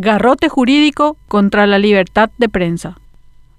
garrote jurídico contra la libertad de prensa.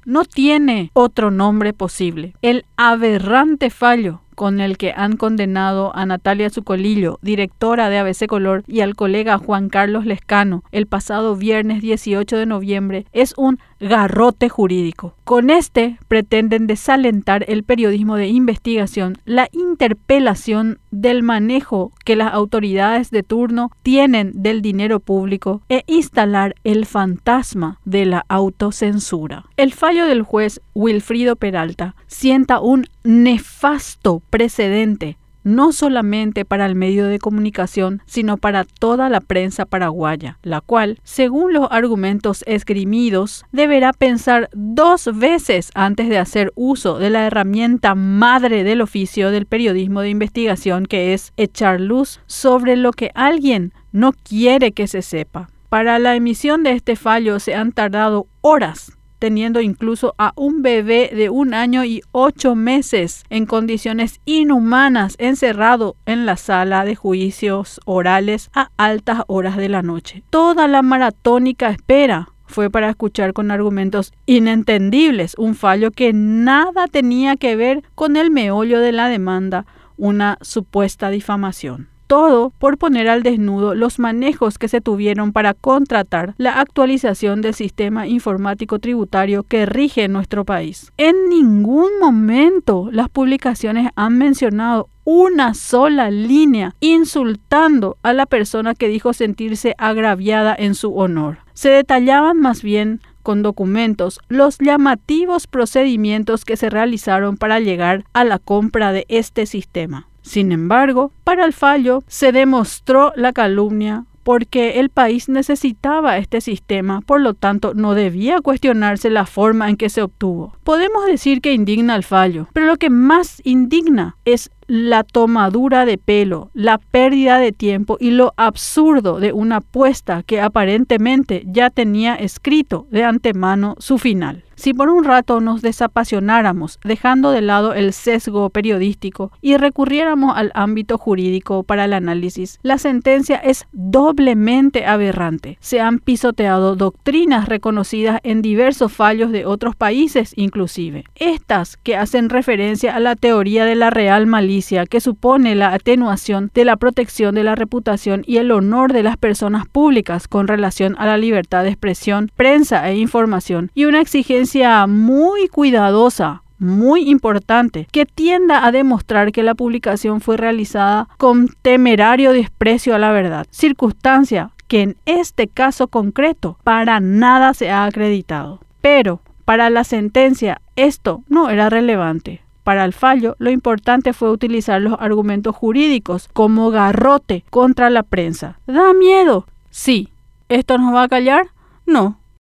No tiene otro nombre posible. El aberrante fallo con el que han condenado a Natalia Zucolillo, directora de ABC Color, y al colega Juan Carlos Lescano el pasado viernes 18 de noviembre es un garrote jurídico. Con este pretenden desalentar el periodismo de investigación, la interpelación del manejo que las autoridades de turno tienen del dinero público e instalar el fantasma de la autocensura. El fallo del juez Wilfrido Peralta sienta un nefasto precedente no solamente para el medio de comunicación, sino para toda la prensa paraguaya, la cual, según los argumentos esgrimidos, deberá pensar dos veces antes de hacer uso de la herramienta madre del oficio del periodismo de investigación, que es echar luz sobre lo que alguien no quiere que se sepa. Para la emisión de este fallo se han tardado horas teniendo incluso a un bebé de un año y ocho meses en condiciones inhumanas encerrado en la sala de juicios orales a altas horas de la noche. Toda la maratónica espera fue para escuchar con argumentos inentendibles un fallo que nada tenía que ver con el meollo de la demanda, una supuesta difamación todo por poner al desnudo los manejos que se tuvieron para contratar la actualización del sistema informático tributario que rige nuestro país. En ningún momento las publicaciones han mencionado una sola línea insultando a la persona que dijo sentirse agraviada en su honor. Se detallaban más bien con documentos los llamativos procedimientos que se realizaron para llegar a la compra de este sistema. Sin embargo, para el fallo se demostró la calumnia porque el país necesitaba este sistema, por lo tanto no debía cuestionarse la forma en que se obtuvo. Podemos decir que indigna el fallo, pero lo que más indigna es la tomadura de pelo, la pérdida de tiempo y lo absurdo de una apuesta que aparentemente ya tenía escrito de antemano su final. Si por un rato nos desapasionáramos, dejando de lado el sesgo periodístico y recurriéramos al ámbito jurídico para el análisis, la sentencia es doblemente aberrante. Se han pisoteado doctrinas reconocidas en diversos fallos de otros países inclusive. Estas que hacen referencia a la teoría de la real malicia que supone la atenuación de la protección de la reputación y el honor de las personas públicas con relación a la libertad de expresión, prensa e información y una exigencia muy cuidadosa muy importante que tienda a demostrar que la publicación fue realizada con temerario desprecio a la verdad, circunstancia que en este caso concreto para nada se ha acreditado. Pero para la sentencia esto no era relevante. Para el fallo, lo importante fue utilizar los argumentos jurídicos como garrote contra la prensa. ¿Da miedo? Sí. ¿Esto nos va a callar? No,